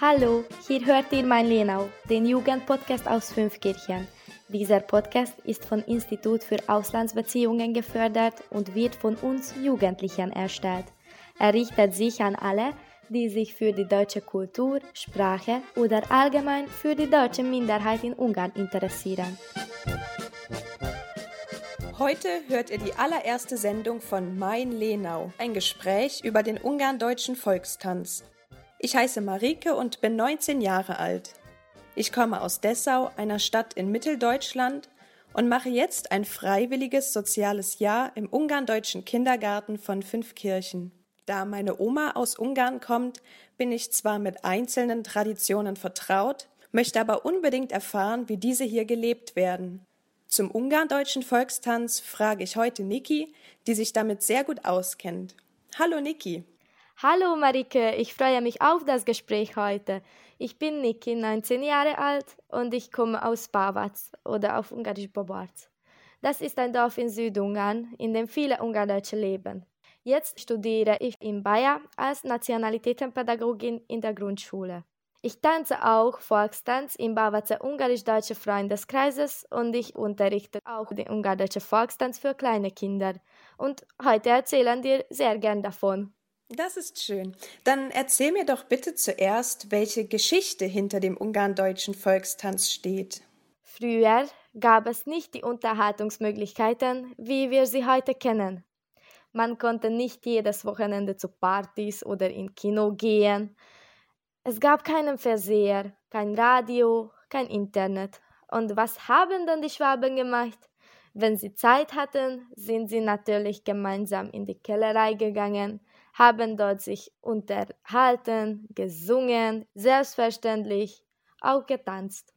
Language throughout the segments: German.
Hallo, hier hört ihr mein Lenau, den Jugendpodcast aus Fünfkirchen. Dieser Podcast ist vom Institut für Auslandsbeziehungen gefördert und wird von uns Jugendlichen erstellt. Er richtet sich an alle, die sich für die deutsche Kultur, Sprache oder allgemein für die deutsche Minderheit in Ungarn interessieren. Heute hört ihr die allererste Sendung von Mein Lenau, ein Gespräch über den ungarn-deutschen Volkstanz. Ich heiße Marike und bin 19 Jahre alt. Ich komme aus Dessau, einer Stadt in Mitteldeutschland, und mache jetzt ein freiwilliges soziales Jahr im ungarn-deutschen Kindergarten von Fünfkirchen. Da meine Oma aus Ungarn kommt, bin ich zwar mit einzelnen Traditionen vertraut, möchte aber unbedingt erfahren, wie diese hier gelebt werden. Zum ungarn-deutschen Volkstanz frage ich heute Niki, die sich damit sehr gut auskennt. Hallo Niki. Hallo Marike, ich freue mich auf das Gespräch heute. Ich bin Niki, 19 Jahre alt und ich komme aus Bavac oder auf Ungarisch Bobarc. Das ist ein Dorf in Südungarn, in dem viele Ungardeutsche leben. Jetzt studiere ich in Bayer als Nationalitätenpädagogin in der Grundschule. Ich tanze auch Volkstanz im Bavacer Ungarisch-Deutsche Freundeskreises und ich unterrichte auch den Ungarisch Volkstanz für kleine Kinder. Und heute erzählen dir sehr gern davon. Das ist schön. Dann erzähl mir doch bitte zuerst, welche Geschichte hinter dem ungarn-deutschen Volkstanz steht. Früher gab es nicht die Unterhaltungsmöglichkeiten, wie wir sie heute kennen. Man konnte nicht jedes Wochenende zu Partys oder in Kino gehen. Es gab keinen Fernseher, kein Radio, kein Internet. Und was haben dann die Schwaben gemacht? Wenn sie Zeit hatten, sind sie natürlich gemeinsam in die Kellerei gegangen, haben dort sich unterhalten, gesungen, selbstverständlich auch getanzt.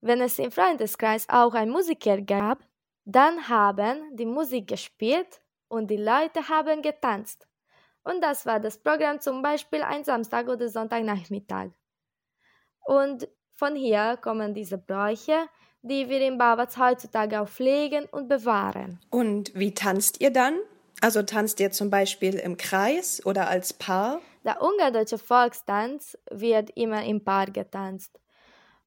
Wenn es im Freundeskreis auch einen Musiker gab, dann haben die Musik gespielt und die Leute haben getanzt. Und das war das Programm zum Beispiel ein Samstag oder Sonntagnachmittag. Und von hier kommen diese Bräuche, die wir in Babatz heutzutage auch pflegen und bewahren. Und wie tanzt ihr dann? Also tanzt ihr zum Beispiel im Kreis oder als Paar? Der ungardeutsche Volkstanz wird immer im Paar getanzt.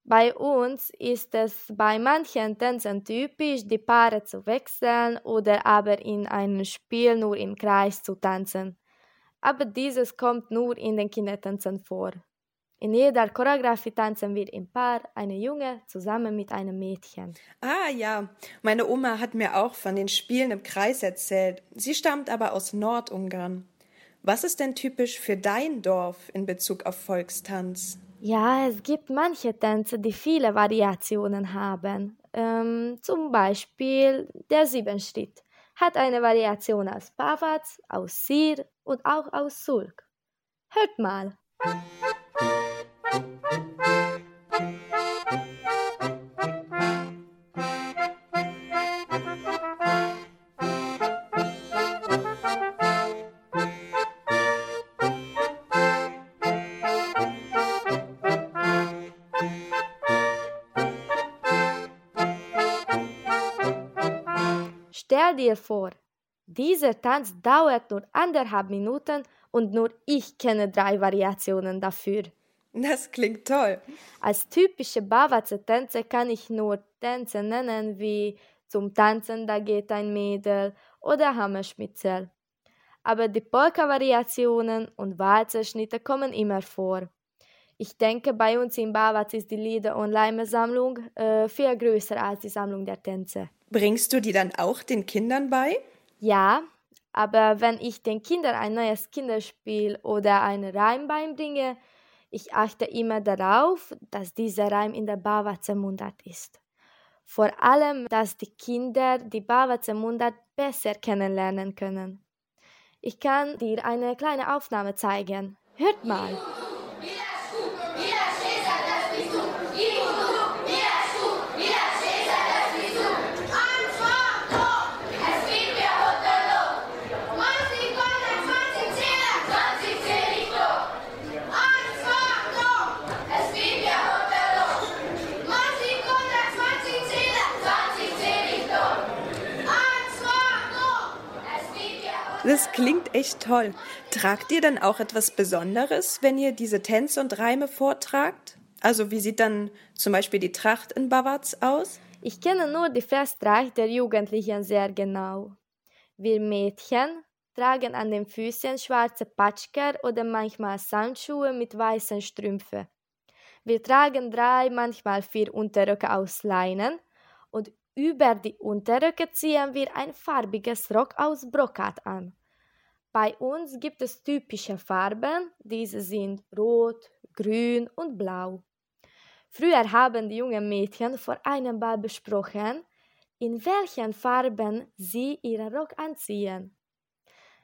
Bei uns ist es bei manchen Tänzen typisch, die Paare zu wechseln oder aber in einem Spiel nur im Kreis zu tanzen. Aber dieses kommt nur in den Kindertänzen vor. In jeder Choreografie tanzen wir im Paar, eine Junge zusammen mit einem Mädchen. Ah ja, meine Oma hat mir auch von den Spielen im Kreis erzählt. Sie stammt aber aus Nordungarn. Was ist denn typisch für dein Dorf in Bezug auf Volkstanz? Ja, es gibt manche Tänze, die viele Variationen haben. Ähm, zum Beispiel der Siebenschritt hat eine Variation aus Pavatz, aus Sir und auch aus Sulk. Hört mal. Dir vor, dieser Tanz dauert nur anderthalb Minuten und nur ich kenne drei Variationen dafür. Das klingt toll. Als typische Bavace-Tänze kann ich nur Tänze nennen wie Zum Tanzen, da geht ein Mädel oder Hammerschmitzel. Aber die Polka-Variationen und Walzerschnitte kommen immer vor. Ich denke, bei uns in Bavac ist die Lieder- und Leime-Sammlung äh, viel größer als die Sammlung der Tänze. Bringst du die dann auch den Kindern bei? Ja, aber wenn ich den Kindern ein neues Kinderspiel oder einen Reim beibringe, ich achte immer darauf, dass dieser Reim in der Bavacer Mundart ist. Vor allem, dass die Kinder die Bavacer Mundart besser kennenlernen können. Ich kann dir eine kleine Aufnahme zeigen. Hört mal. Klingt echt toll. Tragt ihr dann auch etwas Besonderes, wenn ihr diese Tänze und Reime vortragt? Also wie sieht dann zum Beispiel die Tracht in Bavatz aus? Ich kenne nur die Festtracht der Jugendlichen sehr genau. Wir Mädchen tragen an den Füßen schwarze Patschker oder manchmal Sandschuhe mit weißen Strümpfen. Wir tragen drei, manchmal vier Unterröcke aus Leinen und über die Unterröcke ziehen wir ein farbiges Rock aus Brokat an. Bei uns gibt es typische Farben, diese sind rot, grün und blau. Früher haben die jungen Mädchen vor einem Ball besprochen, in welchen Farben sie ihren Rock anziehen.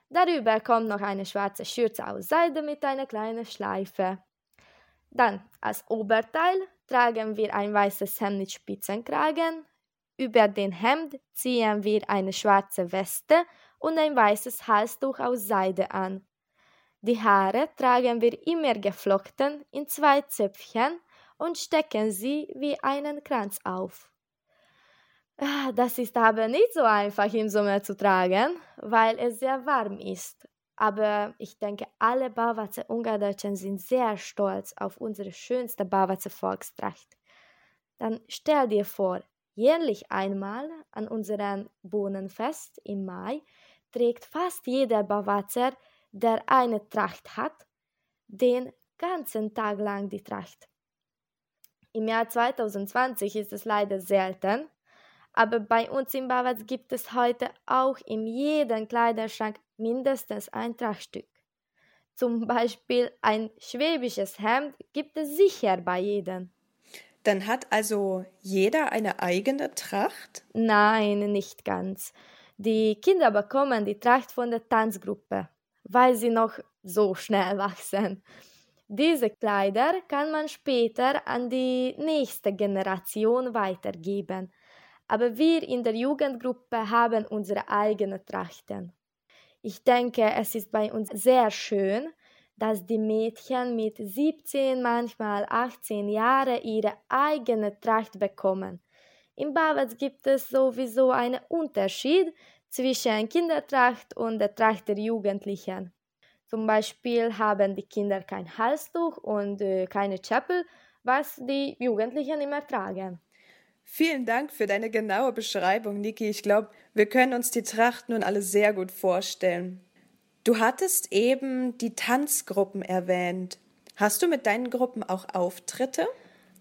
Darüber kommt noch eine schwarze Schürze aus Seide mit einer kleinen Schleife. Dann als Oberteil tragen wir ein weißes Hemd mit Spitzenkragen. Über den Hemd ziehen wir eine schwarze Weste und ein weißes Halstuch aus Seide an. Die Haare tragen wir immer geflochten in zwei Zöpfchen und stecken sie wie einen Kranz auf. Ah, das ist aber nicht so einfach im Sommer zu tragen, weil es sehr warm ist. Aber ich denke, alle Bauwatze Ungardeutschen sind sehr stolz auf unsere schönste Bauwatze Volkstracht. Dann stell dir vor, jährlich einmal an unserem Bohnenfest im Mai trägt fast jeder Bawatzer, der eine Tracht hat, den ganzen Tag lang die Tracht. Im Jahr 2020 ist es leider selten, aber bei uns im Bawatz gibt es heute auch in jedem Kleiderschrank mindestens ein Trachtstück. Zum Beispiel ein schwäbisches Hemd gibt es sicher bei jedem. Dann hat also jeder eine eigene Tracht? Nein, nicht ganz. Die Kinder bekommen die Tracht von der Tanzgruppe, weil sie noch so schnell wachsen. Diese Kleider kann man später an die nächste Generation weitergeben. Aber wir in der Jugendgruppe haben unsere eigenen Trachten. Ich denke, es ist bei uns sehr schön, dass die Mädchen mit 17, manchmal 18 Jahren ihre eigene Tracht bekommen. Im Bawetz gibt es sowieso einen Unterschied zwischen Kindertracht und der Tracht der Jugendlichen. Zum Beispiel haben die Kinder kein Halstuch und äh, keine Chapel, was die Jugendlichen immer tragen. Vielen Dank für deine genaue Beschreibung, Niki. Ich glaube, wir können uns die Tracht nun alle sehr gut vorstellen. Du hattest eben die Tanzgruppen erwähnt. Hast du mit deinen Gruppen auch Auftritte?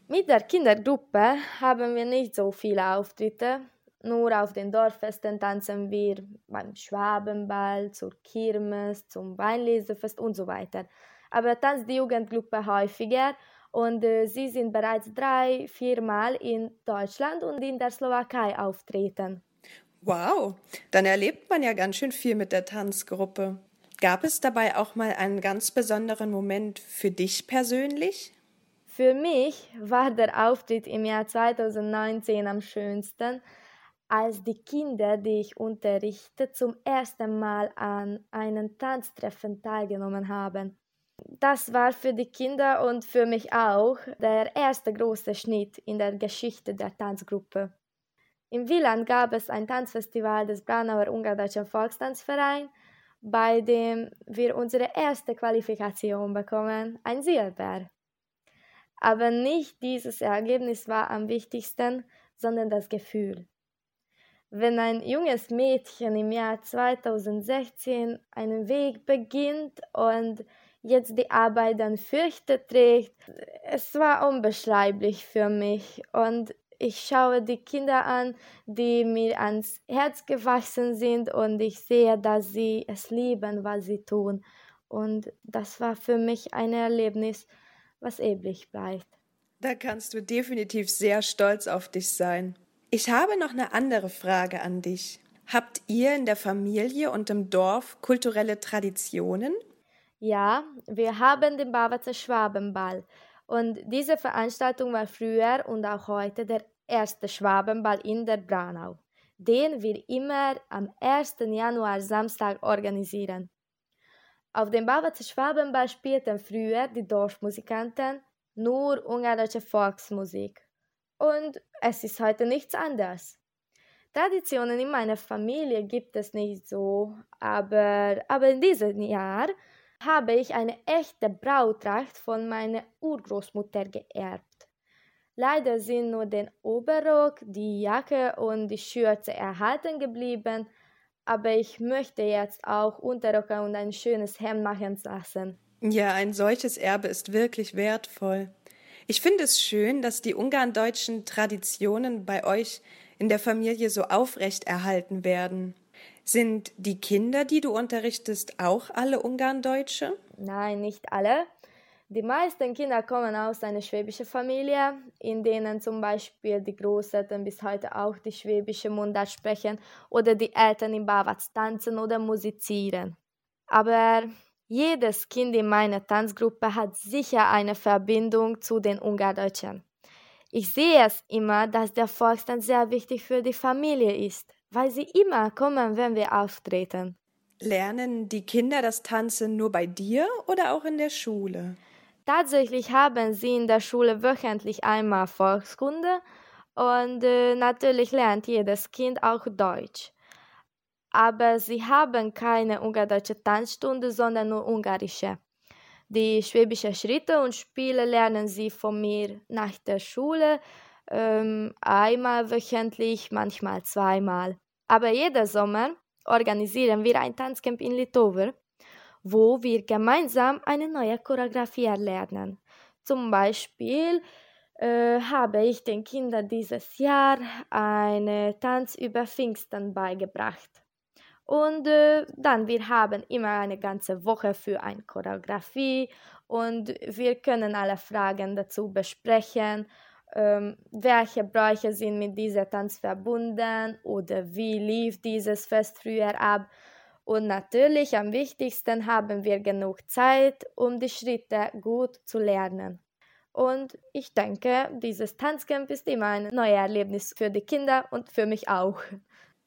Mit der Kindergruppe haben wir nicht so viele Auftritte. Nur auf den Dorffesten tanzen wir beim Schwabenball, zur Kirmes, zum Weinlesefest und so weiter. Aber tanzt die Jugendgruppe häufiger und äh, sie sind bereits drei, viermal in Deutschland und in der Slowakei auftreten. Wow, dann erlebt man ja ganz schön viel mit der Tanzgruppe. Gab es dabei auch mal einen ganz besonderen Moment für dich persönlich? Für mich war der Auftritt im Jahr 2019 am schönsten, als die Kinder, die ich unterrichte, zum ersten Mal an einem Tanztreffen teilgenommen haben. Das war für die Kinder und für mich auch der erste große Schnitt in der Geschichte der Tanzgruppe. Im Wieland gab es ein Tanzfestival des Braunauer Ungardeutschen Volkstanzverein, bei dem wir unsere erste Qualifikation bekommen, ein Silber. Aber nicht dieses Ergebnis war am wichtigsten, sondern das Gefühl. Wenn ein junges Mädchen im Jahr 2016 einen Weg beginnt und jetzt die Arbeit dann Früchte trägt, es war unbeschreiblich für mich und ich schaue die Kinder an, die mir ans Herz gewachsen sind und ich sehe, dass sie es lieben, was sie tun. Und das war für mich ein Erlebnis, was ewig bleibt. Da kannst du definitiv sehr stolz auf dich sein. Ich habe noch eine andere Frage an dich. Habt ihr in der Familie und im Dorf kulturelle Traditionen? Ja, wir haben den Bavazer Schwabenball. Und diese Veranstaltung war früher und auch heute der erste Schwabenball in der Braunau, den wir immer am 1. Januar Samstag organisieren. Auf dem Bavazer Schwabenball spielten früher die Dorfmusikanten nur ungarische Volksmusik. Und es ist heute nichts anderes. Traditionen in meiner Familie gibt es nicht so, aber, aber in diesem Jahr habe ich eine echte Brautracht von meiner Urgroßmutter geerbt. Leider sind nur der Oberrock, die Jacke und die Schürze erhalten geblieben, aber ich möchte jetzt auch Unterröcke und ein schönes Hemd machen lassen. Ja, ein solches Erbe ist wirklich wertvoll. Ich finde es schön, dass die ungarndeutschen Traditionen bei euch in der Familie so aufrecht erhalten werden. Sind die Kinder, die du unterrichtest, auch alle Ungarndeutsche? Nein, nicht alle. Die meisten Kinder kommen aus einer schwäbischen Familie, in denen zum Beispiel die Großeltern bis heute auch die schwäbische Mundart sprechen oder die Eltern im Bawatz tanzen oder musizieren. Aber jedes Kind in meiner Tanzgruppe hat sicher eine Verbindung zu den Ungardeutschen. Ich sehe es immer, dass der Volkstanz sehr wichtig für die Familie ist, weil sie immer kommen, wenn wir auftreten. Lernen die Kinder das Tanzen nur bei dir oder auch in der Schule? Tatsächlich haben sie in der Schule wöchentlich einmal Volkskunde und äh, natürlich lernt jedes Kind auch Deutsch. Aber sie haben keine ungardeutsche Tanzstunde, sondern nur ungarische. Die schwäbischen Schritte und Spiele lernen sie von mir nach der Schule, ähm, einmal wöchentlich, manchmal zweimal. Aber jeden Sommer organisieren wir ein Tanzcamp in Litover, wo wir gemeinsam eine neue Choreografie erlernen. Zum Beispiel äh, habe ich den Kindern dieses Jahr eine Tanz über Pfingsten beigebracht. Und äh, dann, wir haben immer eine ganze Woche für eine Choreografie und wir können alle Fragen dazu besprechen. Ähm, welche Bräuche sind mit diesem Tanz verbunden oder wie lief dieses Fest früher ab? Und natürlich am wichtigsten haben wir genug Zeit, um die Schritte gut zu lernen. Und ich denke, dieses Tanzcamp ist immer ein neues Erlebnis für die Kinder und für mich auch.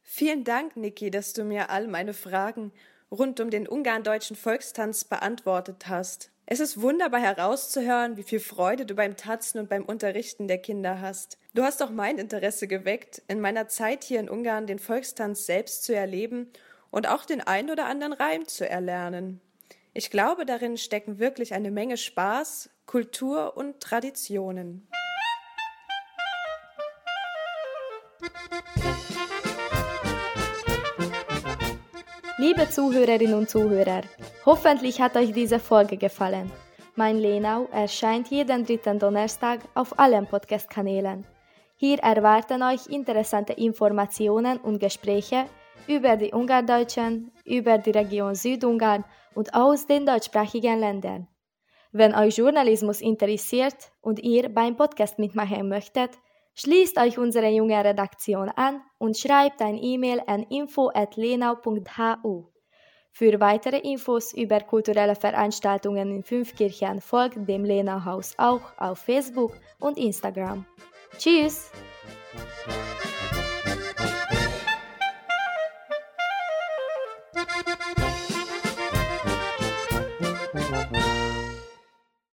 Vielen Dank, Niki, dass du mir all meine Fragen rund um den ungarn-deutschen Volkstanz beantwortet hast. Es ist wunderbar herauszuhören, wie viel Freude du beim Tanzen und beim Unterrichten der Kinder hast. Du hast auch mein Interesse geweckt, in meiner Zeit hier in Ungarn den Volkstanz selbst zu erleben und auch den ein oder anderen Reim zu erlernen. Ich glaube, darin stecken wirklich eine Menge Spaß, Kultur und Traditionen. Liebe Zuhörerinnen und Zuhörer, hoffentlich hat euch diese Folge gefallen. Mein Lenau erscheint jeden dritten Donnerstag auf allen Podcast-Kanälen. Hier erwarten euch interessante Informationen und Gespräche über die Ungardeutschen, über die Region Südungarn und aus den deutschsprachigen Ländern. Wenn euch Journalismus interessiert und ihr beim Podcast mitmachen möchtet, Schließt euch unsere junge Redaktion an und schreibt ein E-Mail an info.lenau.hu. Für weitere Infos über kulturelle Veranstaltungen in Fünfkirchen folgt dem Lenau Haus auch auf Facebook und Instagram. Tschüss!